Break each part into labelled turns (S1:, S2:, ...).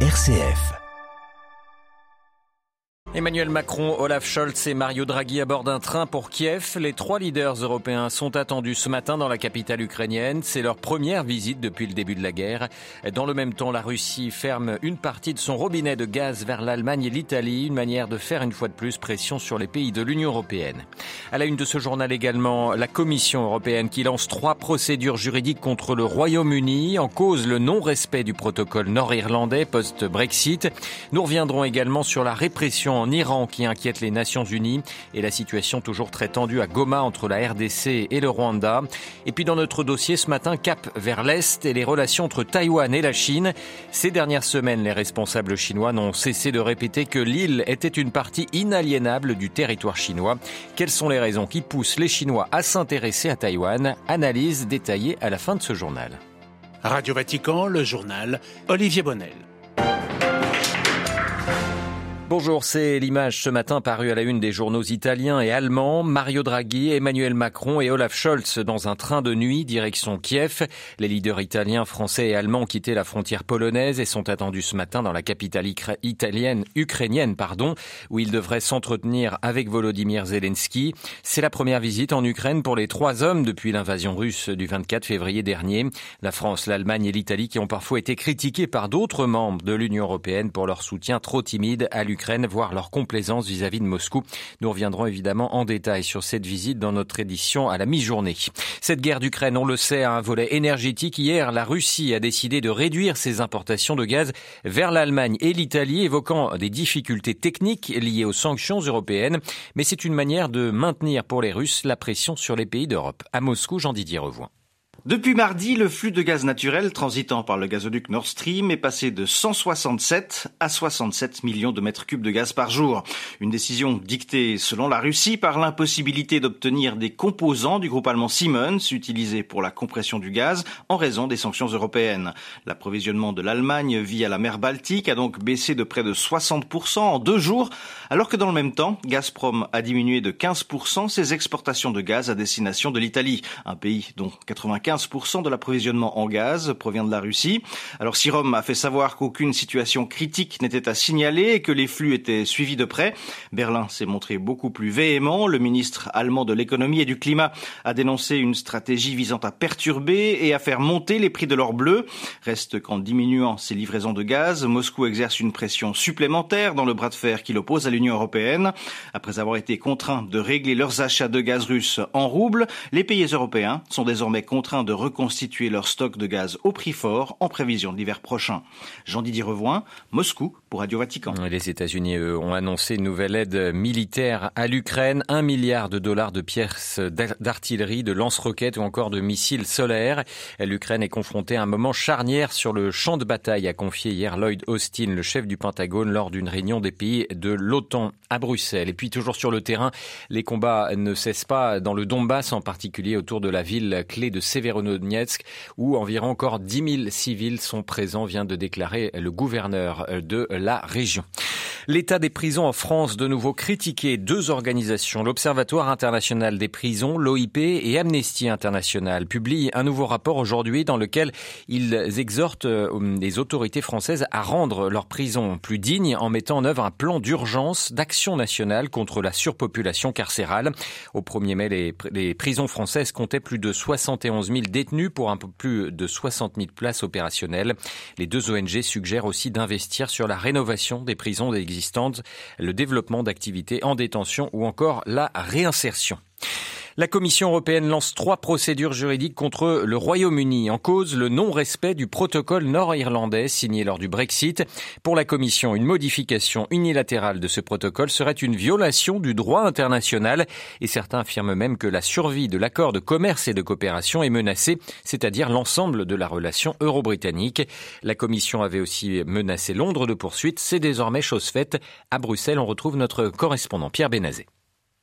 S1: RCF.
S2: Emmanuel Macron, Olaf Scholz et Mario Draghi à bord d'un train pour Kiev. Les trois leaders européens sont attendus ce matin dans la capitale ukrainienne. C'est leur première visite depuis le début de la guerre. Dans le même temps, la Russie ferme une partie de son robinet de gaz vers l'Allemagne et l'Italie, une manière de faire une fois de plus pression sur les pays de l'Union européenne. À la une de ce journal également, la Commission européenne qui lance trois procédures juridiques contre le Royaume-Uni en cause le non-respect du protocole nord-irlandais post-Brexit. Nous reviendrons également sur la répression en Iran qui inquiète les Nations Unies et la situation toujours très tendue à Goma entre la RDC et le Rwanda. Et puis dans notre dossier ce matin, cap vers l'Est et les relations entre Taïwan et la Chine. Ces dernières semaines, les responsables chinois n'ont cessé de répéter que l'île était une partie inaliénable du territoire chinois. Quelles sont les raisons qui poussent les Chinois à s'intéresser à Taïwan? Analyse détaillée à la fin de ce journal.
S3: Radio Vatican, le journal Olivier Bonnel.
S2: Bonjour, c'est l'image ce matin parue à la une des journaux italiens et allemands. Mario Draghi, Emmanuel Macron et Olaf Scholz dans un train de nuit direction Kiev. Les leaders italiens, français et allemands ont quitté la frontière polonaise et sont attendus ce matin dans la capitale italienne, ukrainienne, pardon, où ils devraient s'entretenir avec Volodymyr Zelensky. C'est la première visite en Ukraine pour les trois hommes depuis l'invasion russe du 24 février dernier. La France, l'Allemagne et l'Italie qui ont parfois été critiqués par d'autres membres de l'Union européenne pour leur soutien trop timide à l'Ukraine voire leur complaisance vis-à-vis de Moscou. Nous reviendrons évidemment en détail sur cette visite dans notre édition à la mi-journée. Cette guerre d'Ukraine, on le sait, a un volet énergétique. Hier, la Russie a décidé de réduire ses importations de gaz vers l'Allemagne et l'Italie, évoquant des difficultés techniques liées aux sanctions européennes. Mais c'est une manière de maintenir pour les Russes la pression sur les pays d'Europe. À Moscou, Jean-Didier Revoin.
S4: Depuis mardi, le flux de gaz naturel transitant par le gazoduc Nord Stream est passé de 167 à 67 millions de mètres cubes de gaz par jour. Une décision dictée, selon la Russie, par l'impossibilité d'obtenir des composants du groupe allemand Siemens utilisés pour la compression du gaz en raison des sanctions européennes. L'approvisionnement de l'Allemagne via la mer Baltique a donc baissé de près de 60% en deux jours, alors que dans le même temps, Gazprom a diminué de 15% ses exportations de gaz à destination de l'Italie, un pays dont 95 15% de l'approvisionnement en gaz provient de la Russie. Alors si Rome a fait savoir qu'aucune situation critique n'était à signaler et que les flux étaient suivis de près, Berlin s'est montré beaucoup plus véhément. Le ministre allemand de l'économie et du climat a dénoncé une stratégie visant à perturber et à faire monter les prix de l'or bleu. Reste qu'en diminuant ses livraisons de gaz, Moscou exerce une pression supplémentaire dans le bras de fer qui l'oppose à l'Union européenne. Après avoir été contraints de régler leurs achats de gaz russe en roubles, les pays européens sont désormais contraints reconstituer leur stock de gaz au prix fort en prévision de l'hiver prochain. Jean-Didier Revoin, Moscou pour Radio Vatican.
S2: Les États-Unis ont annoncé une nouvelle aide militaire à l'Ukraine, un milliard de dollars de pièces d'artillerie, de lance-roquettes ou encore de missiles solaires. L'Ukraine est confrontée à un moment charnière sur le champ de bataille, a confié hier Lloyd Austin, le chef du Pentagone, lors d'une réunion des pays de l'OTAN à Bruxelles. Et puis toujours sur le terrain, les combats ne cessent pas dans le Donbass, en particulier autour de la ville clé de Severodonetsk où environ encore 10 000 civils sont présents, vient de déclarer le gouverneur de la région. L'état des prisons en France, de nouveau critiqué. Deux organisations, l'Observatoire international des prisons, l'OIP et Amnesty International, publient un nouveau rapport aujourd'hui dans lequel ils exhortent euh, les autorités françaises à rendre leurs prisons plus dignes en mettant en œuvre un plan d'urgence d'action nationale contre la surpopulation carcérale. Au 1er mai, les prisons françaises comptaient plus de 71 000 détenus pour un peu plus de 60 000 places opérationnelles. Les deux ONG suggèrent aussi d'investir sur la rénovation des prisons existantes, le développement d'activités en détention ou encore la réinsertion. La Commission européenne lance trois procédures juridiques contre le Royaume-Uni en cause le non-respect du protocole nord-irlandais signé lors du Brexit. Pour la Commission, une modification unilatérale de ce protocole serait une violation du droit international et certains affirment même que la survie de l'accord de commerce et de coopération est menacée, c'est-à-dire l'ensemble de la relation euro-britannique. La Commission avait aussi menacé Londres de poursuite. C'est désormais chose faite. À Bruxelles, on retrouve notre correspondant Pierre Bénazé.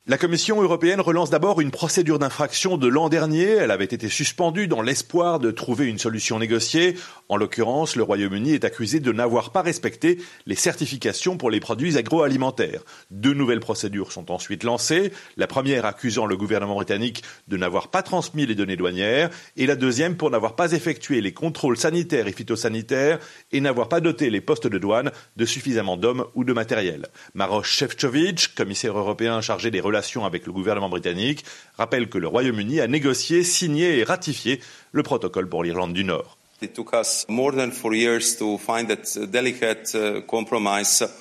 S1: La Commission européenne relance d'abord une procédure d'infraction de l'an dernier. Elle avait été suspendue dans l'espoir de trouver une solution négociée. En l'occurrence, le Royaume-Uni est accusé de n'avoir pas respecté les certifications pour les produits agroalimentaires. Deux nouvelles procédures sont ensuite lancées. La première accusant le gouvernement britannique de n'avoir pas transmis les données douanières et la deuxième pour n'avoir pas effectué les contrôles sanitaires et phytosanitaires et n'avoir pas doté les postes de douane de suffisamment d'hommes ou de matériel. Maroš Šefčovič, commissaire européen chargé des avec le gouvernement britannique, rappelle que le Royaume-Uni a négocié, signé et ratifié le protocole pour l'Irlande du Nord.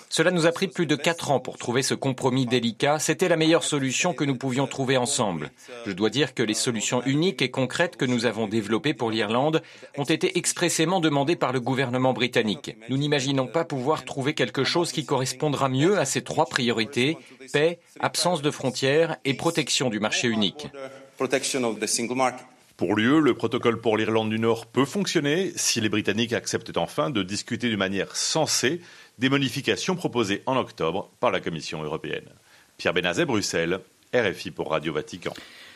S2: Cela nous a pris plus de quatre ans pour trouver ce compromis délicat. C'était la meilleure solution que nous pouvions trouver ensemble. Je dois dire que les solutions uniques et concrètes que nous avons développées pour l'Irlande ont été expressément demandées par le gouvernement britannique. Nous n'imaginons pas pouvoir trouver quelque chose qui correspondra mieux à ces trois priorités paix, absence de frontières et protection du marché unique.
S1: Pour lieu, le protocole pour l'Irlande du Nord peut fonctionner si les Britanniques acceptent enfin de discuter de manière sensée des modifications proposées en octobre par la Commission européenne. Pierre Benazet, Bruxelles, RFI pour Radio Vatican.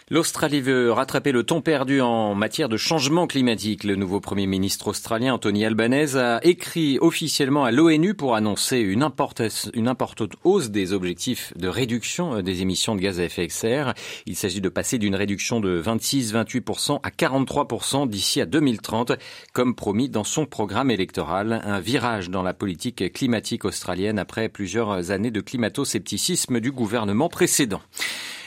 S2: L'Australie veut rattraper le temps perdu en matière de changement climatique. Le nouveau Premier ministre australien Anthony Albanese a écrit officiellement à l'ONU pour annoncer une, importante hausse des objectifs de réduction des émissions de gaz à effet de serre. Il s'agit de passer d'une réduction de 26-28% à 43% d'ici à 2030, comme promis dans son programme électoral. Un virage dans la politique climatique australienne après plusieurs années de climato-scepticisme du gouvernement précédent.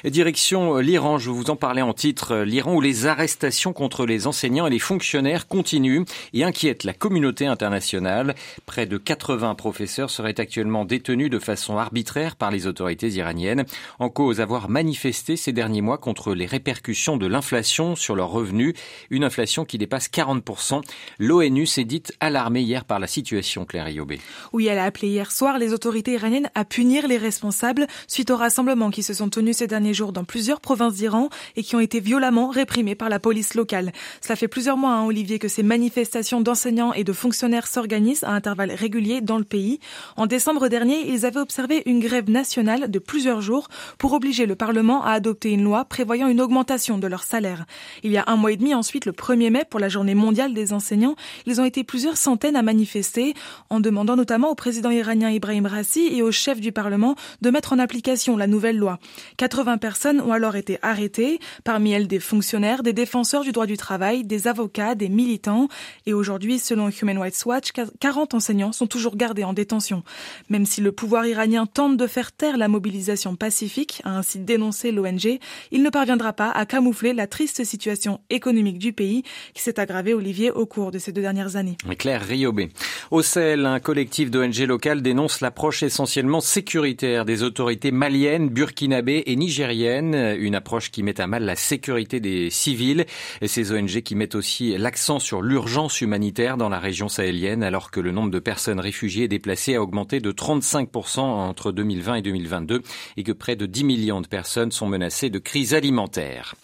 S2: Direction euh, l'Iran, en parlais en titre, euh, l'Iran où les arrestations contre les enseignants et les fonctionnaires continuent et inquiètent la communauté internationale. Près de 80 professeurs seraient actuellement détenus de façon arbitraire par les autorités iraniennes, en cause avoir manifesté ces derniers mois contre les répercussions de l'inflation sur leurs revenus, une inflation qui dépasse 40%. L'ONU s'est dite alarmée hier par la situation, Claire Iobé.
S5: Oui, elle a appelé hier soir les autorités iraniennes à punir les responsables suite aux rassemblements qui se sont tenus ces derniers jours dans plusieurs provinces d'Iran et qui ont été violemment réprimés par la police locale. Cela fait plusieurs mois, hein, Olivier, que ces manifestations d'enseignants et de fonctionnaires s'organisent à intervalles réguliers dans le pays. En décembre dernier, ils avaient observé une grève nationale de plusieurs jours pour obliger le Parlement à adopter une loi prévoyant une augmentation de leur salaire. Il y a un mois et demi ensuite, le 1er mai, pour la journée mondiale des enseignants, ils ont été plusieurs centaines à manifester en demandant notamment au président iranien Ibrahim Rassi et au chef du Parlement de mettre en application la nouvelle loi. 80 personnes ont alors été arrêtées, parmi elles des fonctionnaires, des défenseurs du droit du travail, des avocats, des militants. Et aujourd'hui, selon Human Rights Watch, 40 enseignants sont toujours gardés en détention. Même si le pouvoir iranien tente de faire taire la mobilisation pacifique, a ainsi dénoncé l'ONG, il ne parviendra pas à camoufler la triste situation économique du pays qui s'est aggravée, Olivier, au cours de ces deux dernières années.
S2: Claire Riobé. Au un collectif d'ONG locales dénonce l'approche essentiellement sécuritaire des autorités maliennes, burkinabées et nigériennes une approche qui met à mal la sécurité des civils et ces ONG qui mettent aussi l'accent sur l'urgence humanitaire dans la région sahélienne alors que le nombre de personnes réfugiées et déplacées a augmenté de 35% entre 2020 et 2022 et que près de 10 millions de personnes sont menacées de crise alimentaire.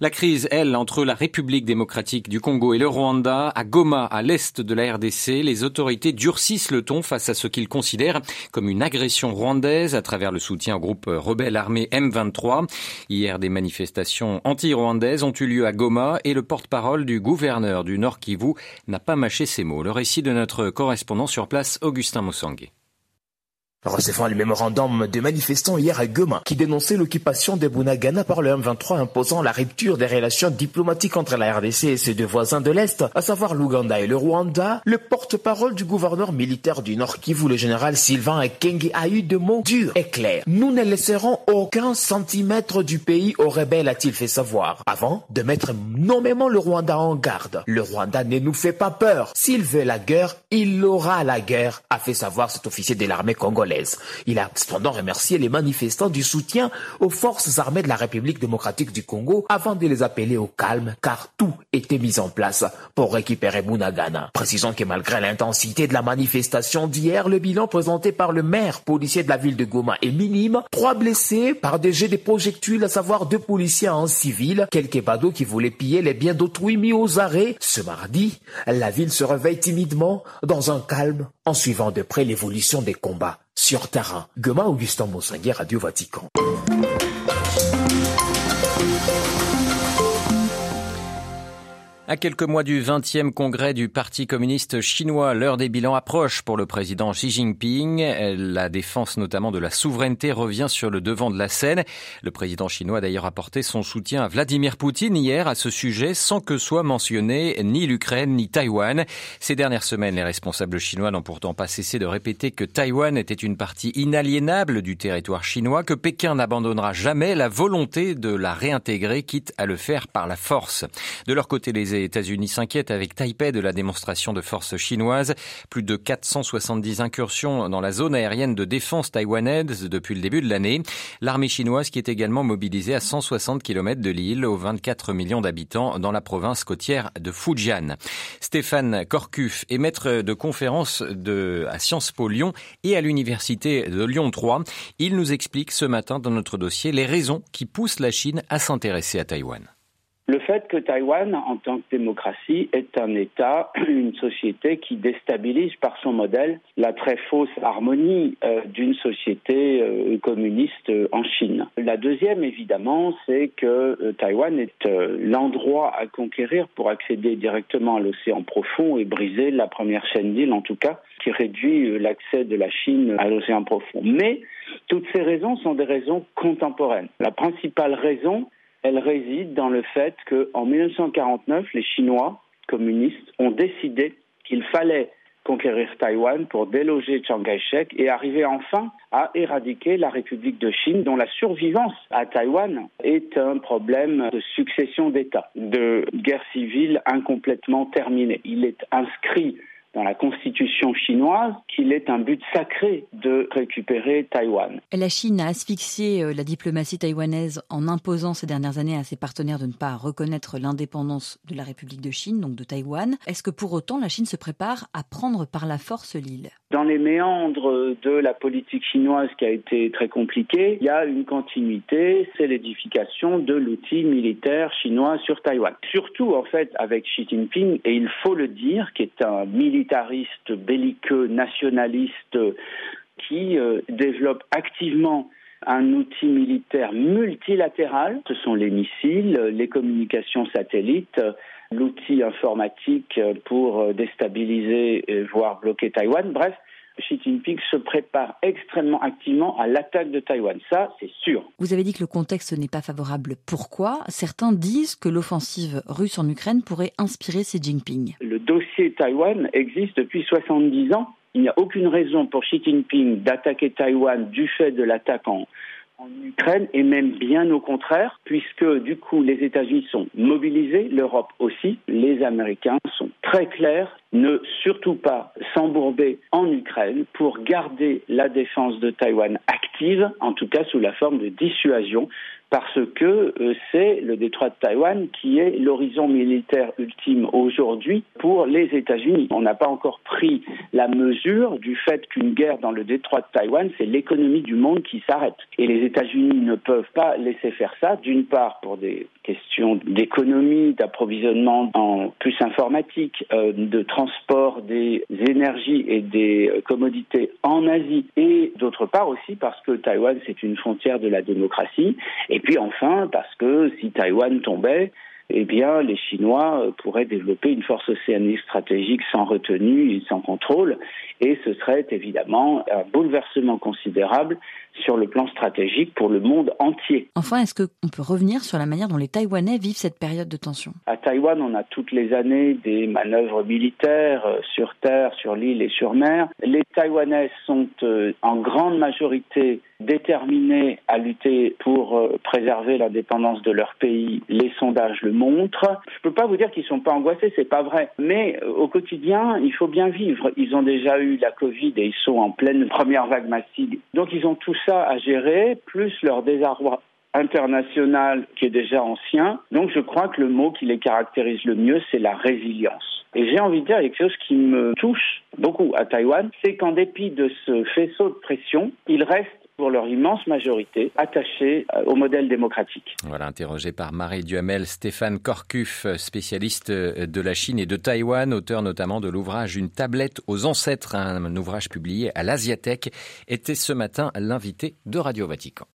S2: La crise, elle, entre la République démocratique du Congo et le Rwanda, à Goma, à l'est de la RDC, les autorités durcissent le ton face à ce qu'ils considèrent comme une agression rwandaise à travers le soutien au groupe rebelle armé M23 Hier, des manifestations anti-rwandaises ont eu lieu à Goma et le porte-parole du gouverneur du Nord Kivu n'a pas mâché ses mots. Le récit de notre correspondant sur place, Augustin Moussangué.
S6: Recevant le mémorandum de manifestants hier à Goma qui dénonçait l'occupation de Bunagana par le M23 imposant la rupture des relations diplomatiques entre la RDC et ses deux voisins de l'Est, à savoir l'Ouganda et le Rwanda, le porte-parole du gouverneur militaire du Nord Kivu, le général Sylvain Ekenge, a eu de mots durs et clairs. Nous ne laisserons aucun centimètre du pays aux rebelles, a-t-il fait savoir, avant de mettre nommément le Rwanda en garde. Le Rwanda ne nous fait pas peur. S'il veut la guerre, il aura la guerre, a fait savoir cet officier de l'armée congolaise. Il a cependant remercié les manifestants du soutien aux forces armées de la République démocratique du Congo avant de les appeler au calme car tout était mis en place pour récupérer Bunagana. Précisons que malgré l'intensité de la manifestation d'hier, le bilan présenté par le maire policier de la ville de Goma est minime. Trois blessés par des jets de projectiles, à savoir deux policiers en civil, quelques badauds qui voulaient piller les biens d'autrui mis aux arrêts. Ce mardi, la ville se réveille timidement dans un calme en suivant de près l'évolution des combats sur terrain. Goma Augustin Monsangui, Radio Vatican.
S2: À quelques mois du 20e congrès du Parti communiste chinois, l'heure des bilans approche pour le président Xi Jinping. La défense notamment de la souveraineté revient sur le devant de la scène. Le président chinois a d'ailleurs apporté son soutien à Vladimir Poutine hier à ce sujet sans que soit mentionné ni l'Ukraine ni Taïwan. Ces dernières semaines, les responsables chinois n'ont pourtant pas cessé de répéter que Taïwan était une partie inaliénable du territoire chinois, que Pékin n'abandonnera jamais la volonté de la réintégrer, quitte à le faire par la force. De leur côté, les les États-Unis s'inquiètent avec Taipei de la démonstration de force chinoise. Plus de 470 incursions dans la zone aérienne de défense taïwanaise depuis le début de l'année. L'armée chinoise qui est également mobilisée à 160 km de l'île, aux 24 millions d'habitants dans la province côtière de Fujian. Stéphane Corcuf est maître de conférence à Sciences Po Lyon et à l'université de Lyon 3. Il nous explique ce matin dans notre dossier les raisons qui poussent la Chine à s'intéresser à Taïwan.
S7: Le fait que Taïwan, en tant que démocratie, est un État, une société qui déstabilise par son modèle la très fausse harmonie euh, d'une société euh, communiste euh, en Chine. La deuxième, évidemment, c'est que Taïwan est l'endroit à conquérir pour accéder directement à l'océan profond et briser la première chaîne d'îles, en tout cas, qui réduit l'accès de la Chine à l'océan profond. Mais toutes ces raisons sont des raisons contemporaines. La principale raison, elle réside dans le fait qu'en 1949, les Chinois communistes ont décidé qu'il fallait conquérir Taïwan pour déloger Chiang Kai-shek et arriver enfin à éradiquer la République de Chine, dont la survivance à Taïwan est un problème de succession d'États, de guerre civile incomplètement terminée. Il est inscrit dans la constitution chinoise qu'il est un but sacré de récupérer Taïwan.
S8: La Chine a asphyxié euh, la diplomatie taïwanaise en imposant ces dernières années à ses partenaires de ne pas reconnaître l'indépendance de la République de Chine, donc de Taïwan. Est-ce que pour autant la Chine se prépare à prendre par la force l'île?
S7: Dans les méandres de la politique chinoise qui a été très compliquée, il y a une continuité, c'est l'édification de l'outil militaire chinois sur Taïwan. Surtout en fait avec Xi Jinping, et il faut le dire, qui est un militaire militariste, belliqueux, nationaliste, qui euh, développe activement un outil militaire multilatéral. Ce sont les missiles, les communications satellites, l'outil informatique pour déstabiliser, voire bloquer Taïwan. Bref, Xi Jinping se prépare extrêmement activement à l'attaque de Taïwan. Ça, c'est sûr.
S8: Vous avez dit que le contexte n'est pas favorable. Pourquoi Certains disent que l'offensive russe en Ukraine pourrait inspirer Xi Jinping.
S7: Le dossier Taïwan existe depuis 70 ans. Il n'y a aucune raison pour Xi Jinping d'attaquer Taïwan du fait de l'attaque en, en Ukraine et même bien au contraire, puisque du coup les États-Unis sont mobilisés, l'Europe aussi, les Américains sont très clairs, ne surtout pas s'embourber en Ukraine pour garder la défense de Taïwan active, en tout cas sous la forme de dissuasion, parce que euh, c'est le détroit de Taïwan qui est l'horizon militaire ultime aujourd'hui pour les États-Unis. On n'a pas encore pris la mesure du fait qu'une guerre dans le détroit de Taïwan, c'est l'économie du monde qui s'arrête. Et les États-Unis ne peuvent pas laisser faire ça, d'une part pour des questions d'économie, d'approvisionnement en plus informatique, euh, de transport des énergies et des commodités en Asie, et d'autre part aussi parce que Taïwan, c'est une frontière de la démocratie. Et puis enfin, parce que si Taïwan tombait, eh bien, les Chinois euh, pourraient développer une force océanique stratégique sans retenue et sans contrôle, et ce serait évidemment un bouleversement considérable sur le plan stratégique pour le monde entier.
S8: Enfin, est-ce qu'on peut revenir sur la manière dont les Taïwanais vivent cette période de tension?
S7: À Taïwan, on a toutes les années des manœuvres militaires euh, sur terre, sur l'île et sur mer. Les Taïwanais sont euh, en grande majorité déterminés à lutter pour euh, préserver l'indépendance de leur pays. Les sondages le montrent. Je ne peux pas vous dire qu'ils ne sont pas angoissés, c'est pas vrai. Mais au quotidien, il faut bien vivre. Ils ont déjà eu la Covid et ils sont en pleine première vague massive. Donc ils ont tous ça à gérer, plus leur désarroi international qui est déjà ancien. Donc je crois que le mot qui les caractérise le mieux, c'est la résilience. Et j'ai envie de dire quelque chose qui me touche beaucoup à Taïwan, c'est qu'en dépit de ce faisceau de pression, il reste pour leur immense majorité, attachés euh, au modèle démocratique.
S2: Voilà, interrogé par Marie Duhamel, Stéphane Corcuf, spécialiste euh, de la Chine et de Taïwan, auteur notamment de l'ouvrage Une tablette aux ancêtres, un ouvrage publié à l'Asiatech, était ce matin l'invité de Radio Vatican.